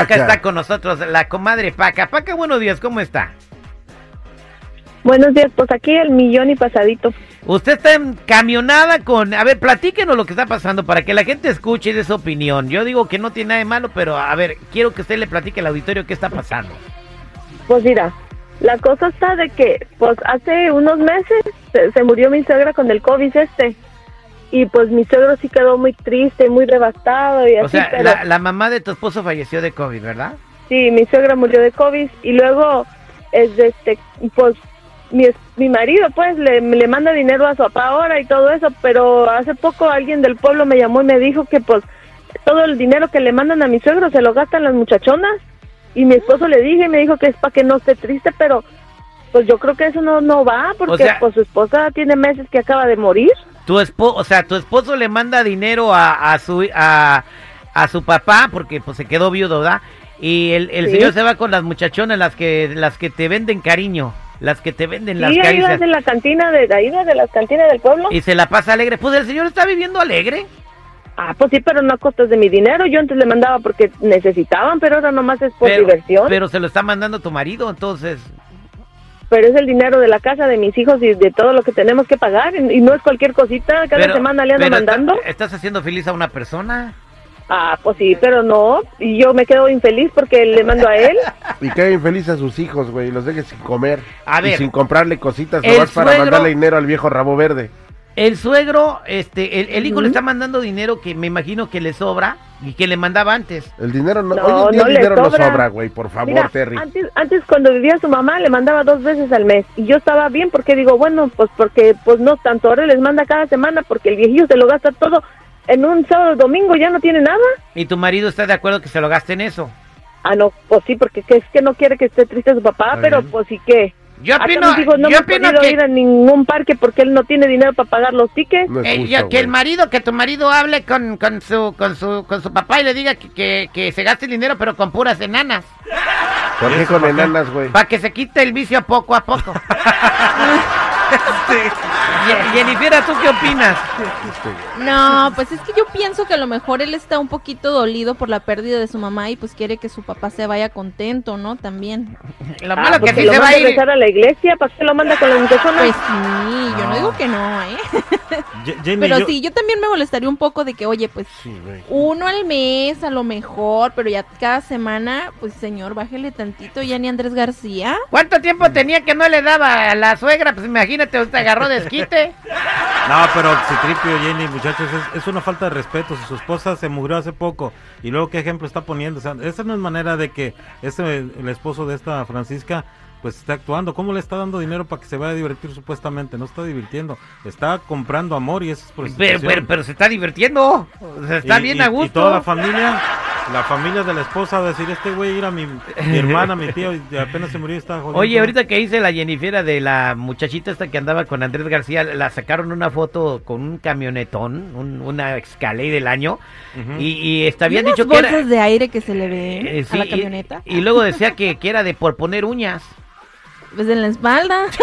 Paca. Está con nosotros, la comadre Paca. Paca, buenos días, ¿cómo está? Buenos días, pues aquí el millón y pasadito. Usted está en camionada con... A ver, platíquenos lo que está pasando para que la gente escuche de su opinión. Yo digo que no tiene nada de malo, pero a ver, quiero que usted le platique al auditorio qué está pasando. Pues mira, la cosa está de que, pues hace unos meses se, se murió mi suegra con el COVID este. Y pues mi suegro sí quedó muy triste, muy devastado y O así, sea, pero la, la mamá de tu esposo falleció de COVID, ¿verdad? sí, mi suegra murió de COVID y luego es de este, pues mi, mi marido pues le, le manda dinero a su papá ahora y todo eso, pero hace poco alguien del pueblo me llamó y me dijo que pues todo el dinero que le mandan a mi suegro se lo gastan las muchachonas y mi esposo le dije y me dijo que es para que no esté triste, pero pues yo creo que eso no, no va porque sea- pues su esposa tiene meses que acaba de morir. Tu esposo, o sea, tu esposo le manda dinero a, a su a, a su papá porque pues se quedó viudo, ¿verdad? Y el, el Sí. señor se va con las muchachonas, las que las que te venden cariño, las que te venden las Sí, ahí caricias. vas de la cantina de, ahí de las cantinas del pueblo. Y se la pasa alegre. Pues el señor está viviendo alegre. Ah, pues sí, pero no a costas de mi dinero. Yo antes le mandaba porque necesitaban, pero ahora nomás es por pero, diversión. Pero se lo está mandando tu marido, entonces. Es el dinero de la casa de mis hijos y de todo lo que tenemos que pagar. Y no es cualquier cosita. Cada pero- semana le ando pero está- mandando. estás haciendo feliz a una persona. Ah, pues sí, pero no. Y yo me quedo infeliz porque le mando a él. Y queda infeliz a sus hijos, güey, y los deje sin comer. A y ver. sin comprarle cositas nomás para suegro- mandarle dinero al viejo rabo verde. El suegro, este, el, el hijo le está mandando dinero que me imagino que le sobra y que le mandaba antes. El dinero no, No, hoy en día no el dinero no sobra. sobra, güey, por favor, Mira, Terry. antes, antes cuando vivía su mamá le mandaba dos veces al mes y yo estaba bien porque digo, bueno, pues porque pues no tanto, ahora les manda cada semana porque el viejillo se lo gasta todo en un sábado domingo, ya no tiene nada. Y tu marido está de acuerdo que se lo gaste en eso. Ah, no, pues sí, porque que es que no quiere que esté triste su papá, Está pero bien. pues sí que... Yo Acá opino, mis hijos no yo hemos opino podido que, ir a ningún parque porque él no tiene dinero para pagar los tickets. No eh, ya que el marido, que tu marido hable con, con su, con su, con su papá y le diga que, que, que se gaste el dinero pero con puras enanas. ¿Por qué con enanas, güey? Para que se quite el vicio poco a poco. Ye- Jennifer, ¿tú qué opinas? No, pues es que yo pienso que a lo mejor él está un poquito dolido por la pérdida de su mamá y pues quiere que su papá se vaya contento, ¿no? También. Lo Ah, malo pues que que sí lo se va a manda a ir. rezar a la iglesia, ¿para qué lo manda con las muchachonas? Pues sí, yo no digo que no, ¿eh? Jamie, Pero yo- sí, yo también me molestaría un poco de que, oye, pues Sí, uno al mes a lo mejor, pero ya cada semana, pues señor, bájele tantito, ya ni Andrés García. ¿Cuánto tiempo tenía que no le daba a la suegra? Pues imagínate, usted agarró desquite. No, pero Citripio, Jenny, muchachos, es, es una falta de respeto. Si su esposa se murió hace poco y luego qué ejemplo está poniendo. O sea, esa no es manera de que este, el esposo de esta Francisca pues esté actuando. ¿Cómo le está dando dinero para que se vaya a divertir supuestamente? No está divirtiendo, está comprando amor y eso es Pero, prostitución. pero, pero se está divirtiendo. Se está Y- bien y- a Y gusto. toda la familia, la familia de la esposa, va a decir, este güey era mi, mi hermana, mi tío, y apenas se murió y estaba jodiendo. Oye, ahorita que hice la Jennifer de la muchachita esta que andaba con Andrés García, la sacaron una foto con un camionetón, un- una Escalade del año, y, y está ¿Y bien dicho que bolsas era... de aire que se le ve eh, a la sí, y- camioneta. Y, luego decía que, que era de por poner uñas. Pues en la espalda.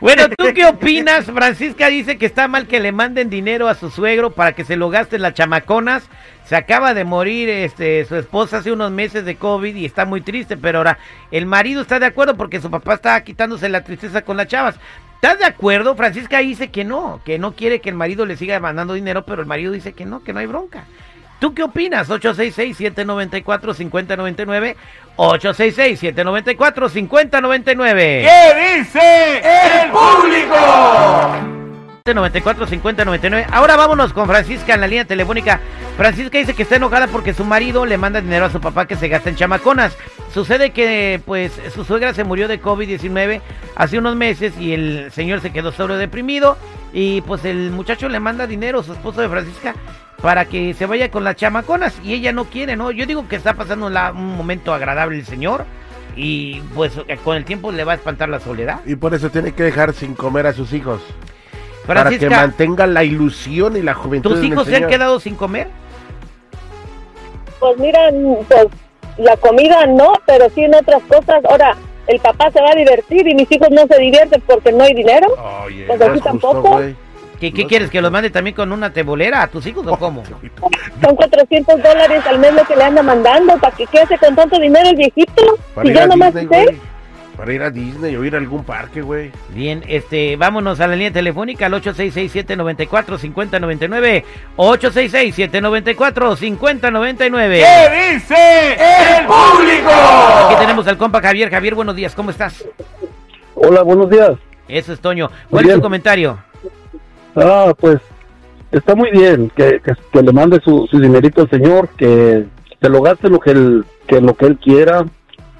Bueno, ¿tú qué opinas? Francisca dice que está mal que le manden dinero a su suegro para que se lo gasten las chamaconas. Se acaba de morir este, su esposa hace unos meses de COVID y está muy triste, pero ahora el marido está de acuerdo porque su papá está quitándose la tristeza con las chavas. ¿Estás de acuerdo? Francisca dice que no, que no quiere que el marido le siga mandando dinero, pero el marido dice que no, que no hay bronca. ¿Tú qué opinas? 866-794-5099. 866-794-5099. ¿Qué dice el público? 94 50 99. Ahora vámonos con Francisca en la línea telefónica. Francisca dice que está enojada porque su marido le manda dinero a su papá que se gasta en chamaconas. Sucede que pues su suegra se murió de COVID-19 hace unos meses y el señor se quedó sobre deprimido y pues el muchacho le manda dinero, su esposo de Francisca, para que se vaya con las chamaconas y ella no quiere, ¿no? Yo digo que está pasando la- un momento agradable el señor y pues con el tiempo le va a espantar la soledad. Y por eso tiene que dejar sin comer a sus hijos. Para que mantenga la ilusión y la juventud. ¿tus hijos se han quedado sin comer? Pues mira, pues la comida no, pero sí en otras cosas. Ahora, el papá se va a divertir y mis hijos no se divierten porque no hay dinero. Oye, Pues justo, tampoco. ¿Qué, qué quieres? ¿Que los mande también con una tebolera a tus hijos o cómo? Son 400 dólares al mes lo que le anda mandando. ¿Para que quede con tanto dinero el viejito? Para Si yo nomás Disney, sé. Para ir a Disney o ir a algún parque, güey. Bien, este, vámonos a la línea telefónica al 866-794-5099. 866-794-5099. ¿Qué dice el público? Aquí tenemos al compa Javier. Javier, buenos días, ¿cómo estás? Hola, buenos días. Eso es Toño. Muy ¿Cuál es bien. tu comentario? Ah, pues está muy bien que, que, que le mande su, su dinerito al señor, que se lo gaste lo que él, que lo que él quiera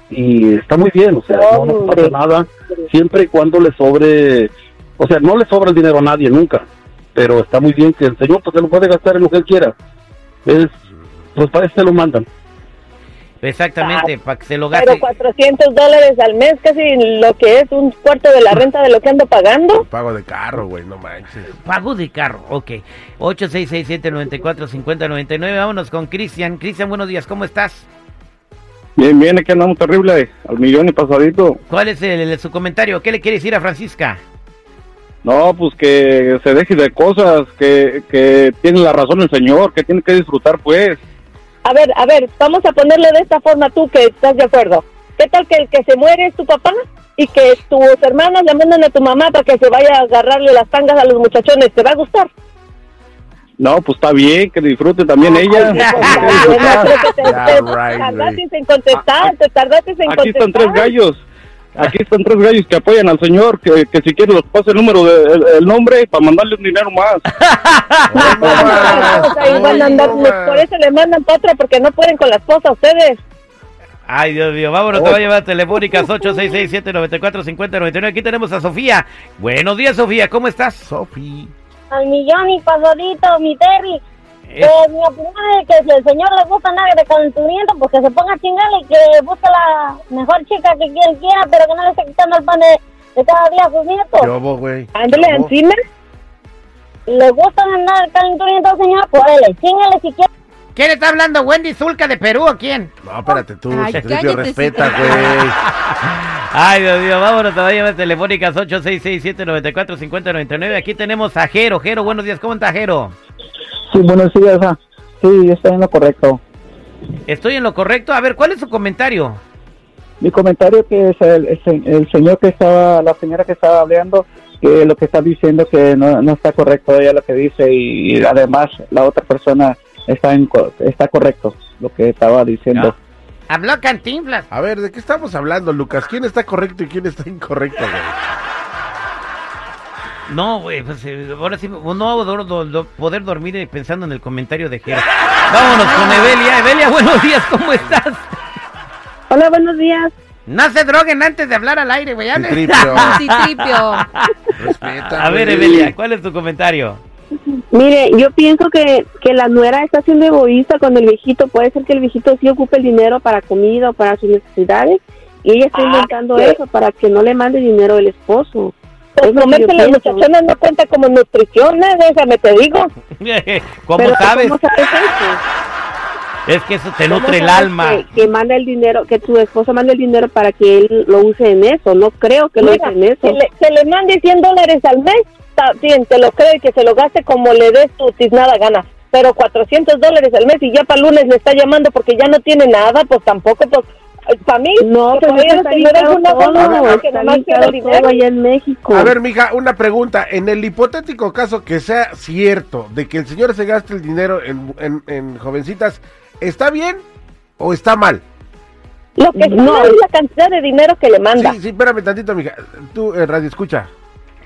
y está muy bien, o sea, no, no pasa nada, siempre y cuando le sobre, o sea, no le sobra el dinero a nadie nunca, pero está muy bien que el señor pues se lo puede gastar en lo que él quiera. Es, pues para eso se lo mandan. Exactamente, para que se lo Pero gaste. 400 dólares al mes, casi lo que es un cuarto de la renta de lo que ando pagando. Pago de carro, güey, no manches. Pago de carro, ok. 866-794-5099. Vámonos con Cristian. Cristian, buenos días, ¿cómo estás? Bien, bien, aquí andamos terrible, al millón y pasadito. ¿Cuál es el, el- su comentario? ¿Qué le quiere decir a Francisca? No, pues que se deje de cosas, que, que tiene la razón el señor, que tiene que disfrutar, pues. A ver, a ver, vamos a ponerlo de esta forma tú que estás de acuerdo. ¿Qué tal que el que se muere es tu papá y que tus hermanos le mandan a tu mamá para que se vaya a agarrarle las tangas a los muchachones? ¿Te va a gustar? No, pues está bien, que disfrute también ella. No, tardaste en contestar, te tardaste en Aquí están tres contestar. gallos. Aquí están tres gallos que apoyan al señor, que, que si quiere los pase el número, de, el, el nombre para mandarle un dinero más. Por eso le mandan para otra porque no pueden con la esposa ustedes. Ay, Dios mío, vámonos, te va a llevar telefónicas 866-794-5099. Aquí tenemos a Sofía. Buenos días, Sofía, ¿cómo estás? Sofi. Al millón y pasadito, mi Terry. Es- Eh, mi opinión es que si el señor le gusta nada de calenturiento, pues que se ponga a chingarle y que busque la mejor chica que él quiera, pero que no le esté quitando el pan de, de cada día a sus nietos. Yo, güey. Ándale encima. ¿Le gusta andar de calenturiento al señor? Pues dale, chingale si quiere. ¿Quién está hablando? ¿Wendy Zulka de Perú o quién? No, espérate tú, Ay, cállate, respeta, güey. Ay, Dios mío, vámonos, a llevar telefónicas 866-794-5099. Aquí tenemos a Jero. Jero, buenos días, ¿cómo está Jero? Sí, buenos días. ah. Sí, está en lo correcto. Estoy en lo correcto. A ver, ¿cuál es su comentario? Mi comentario que es el, el se- el señor que estaba, la señora que estaba hablando, que lo que está diciendo que no, no está correcto ella lo que dice y, además la otra persona está en, co- está correcto lo que estaba diciendo. Habló Cantinflas. A ver, ¿de qué estamos hablando, Lucas? ¿Quién está correcto y quién está incorrecto, güey? No, güey, pues eh, ahora sí, no do- do- do- poder dormir eh, pensando en el comentario de Jero. Vámonos con Evelia. Evelia, buenos días, ¿cómo estás? Hola, buenos días. No se droguen antes de hablar al aire, güey. Citripio, Citripio. respeta. A ver. Evelia, ¿cuál es tu comentario? Mire, yo pienso que, que la nuera está siendo egoísta con el viejito. Puede ser que el viejito sí ocupe el dinero para comida o para sus necesidades. Y ella está inventando eso para que no le mande dinero el esposo. Pues comerse las muchachonas no cuenta como nutrición, ¿eh? déjame te digo. ¿Cómo Pero sabes? ¿cómo sabes eso? Es que eso te ¿Cómo nutre el alma. Que, que manda el dinero, que tu esposo manda el dinero para que él lo use en eso. No creo que lo use en eso. que le, que le mande 100 dólares al mes, está bien, te lo creo y que se lo gaste como le des tu tiznada gana. Pero 400 dólares al mes y ya para lunes le está llamando porque ya no tiene nada, pues tampoco, pues para mí, No, todo, gana, que dinero. en México. A ver, mija, una pregunta. En el hipotético caso que sea cierto de que el señor se gaste el dinero en, en, en jovencitas, ¿está bien o está mal? Lo que No. no es la cantidad de dinero que le manda. Sí, sí, espérame tantito, mija. Tú, eh, radio, escucha.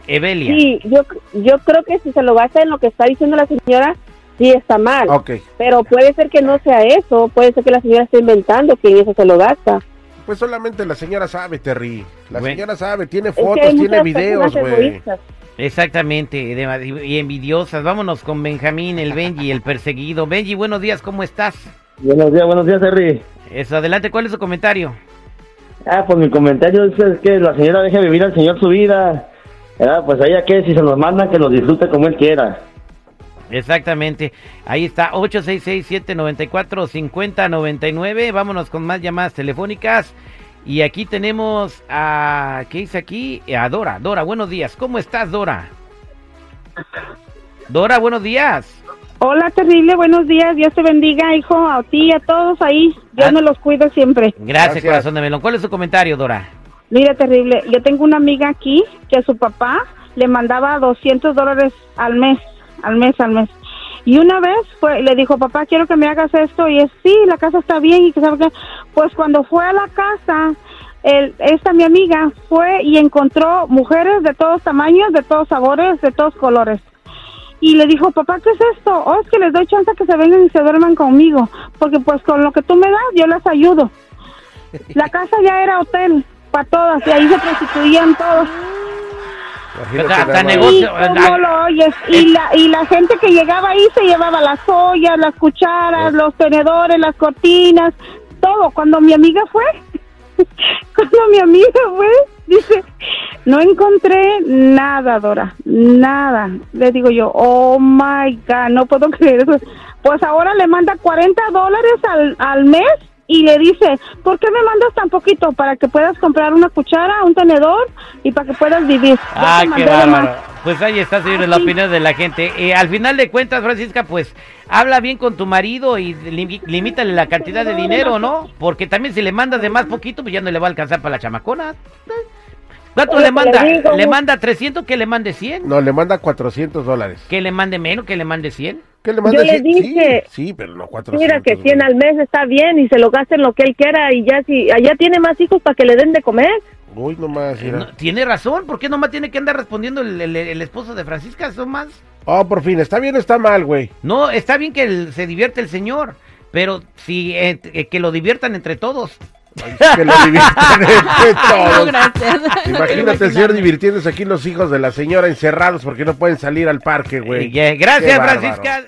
Evelia. Sí, yo, yo creo que si se lo gasta en lo que está diciendo la señora, sí está mal. Ok. Pero puede ser que no sea eso, puede ser que la señora esté inventando que en eso se lo gasta. Pues solamente la señora sabe, Terry. La Bueno. señora sabe, tiene Es que fotos, tiene videos, güey. Exactamente, de- y envidiosas. Vámonos con Benjamín, el Benji, el perseguido. Benji, buenos días, ¿cómo estás? Buenos días, buenos días, Terry. Eso, adelante, ¿cuál es su comentario? Ah, pues mi comentario es, es que la señora deje vivir al señor su vida. Ah, pues a ella que si se nos manda, que los disfrute como él quiera. Exactamente. Ahí está, 866-794-5099. Vámonos con más llamadas telefónicas. Y aquí tenemos a... ¿Qué dice aquí? A Dora. Dora, buenos días. ¿Cómo estás, Dora? Dora, buenos días. Hola, terrible, buenos días. Dios te bendiga, hijo, a ti, a todos ahí. Dios Ah. me los cuida siempre. Gracias, Gracias. corazón de melón. ¿Cuál es su comentario, Dora? Mira, terrible, yo tengo una amiga aquí que a su papá le mandaba 200 dólares al mes, al mes, al mes. Y una vez fue, le dijo, papá, quiero que me hagas esto. Y es, sí, la casa está bien. Y que sabe qué. Pues cuando fue a la casa, el, esta mi amiga fue y encontró mujeres de todos tamaños, de todos sabores, de todos colores. Y le dijo, papá, ¿qué es esto? Oh, es que les doy chance que se vengan y se duerman conmigo. Porque pues con lo que tú me das, yo les ayudo. La casa ya era hotel para todas y ahí se prostituían todos. Más. negocio. Sí, ¿cómo lo oyes? Y la, y la gente que llegaba ahí se llevaba las ollas, las cucharas, los tenedores, las cortinas, todo. Cuando mi amiga fue, cuando mi amiga fue, dice, no encontré nada, Dora, nada. Le digo yo, oh my God, no puedo creer eso. Pues ahora le manda 40 dólares al, al mes y le dice, ¿por qué me mandas tan poquito? Para que puedas comprar una cuchara, un tenedor y para que puedas vivir. Ya Ah, qué bárbaro. Pues ahí está, señores, la opinión de la gente. Eh, al final de cuentas, Francisca, pues habla bien con tu marido y limi- limítale la cantidad de dinero, ¿no? Porque también si le mandas de más poquito, pues ya no le va a alcanzar para la chamacona. ¿Cuánto Oye, le manda? le digo, ¿Le mu- manda 300? ¿Que le mande 100? No, le manda 400 dólares. ¿Que le mande menos? ¿Que le mande 100? ¿Qué le manda? Yo le 100? dije- Sí, sí, pero no 400. Mira que 100 güey. al mes está bien y se lo gaste en lo que él quiera y ya si allá tiene más hijos para que le den de comer. Uy, nomás, Eh, no, tiene razón, ¿por qué nomás tiene que andar respondiendo el, el- el esposo de Francisca? Son más. Oh, por fin, ¿está bien o está mal, güey? No, está bien que el- se divierte el señor, pero si eh, eh, que lo diviertan entre todos. Que lo divirtan entre todos. Imagínate no ser divirtiéndose aquí los hijos de la señora encerrados porque no pueden salir al parque, güey. Eh, Gracias, Francisca.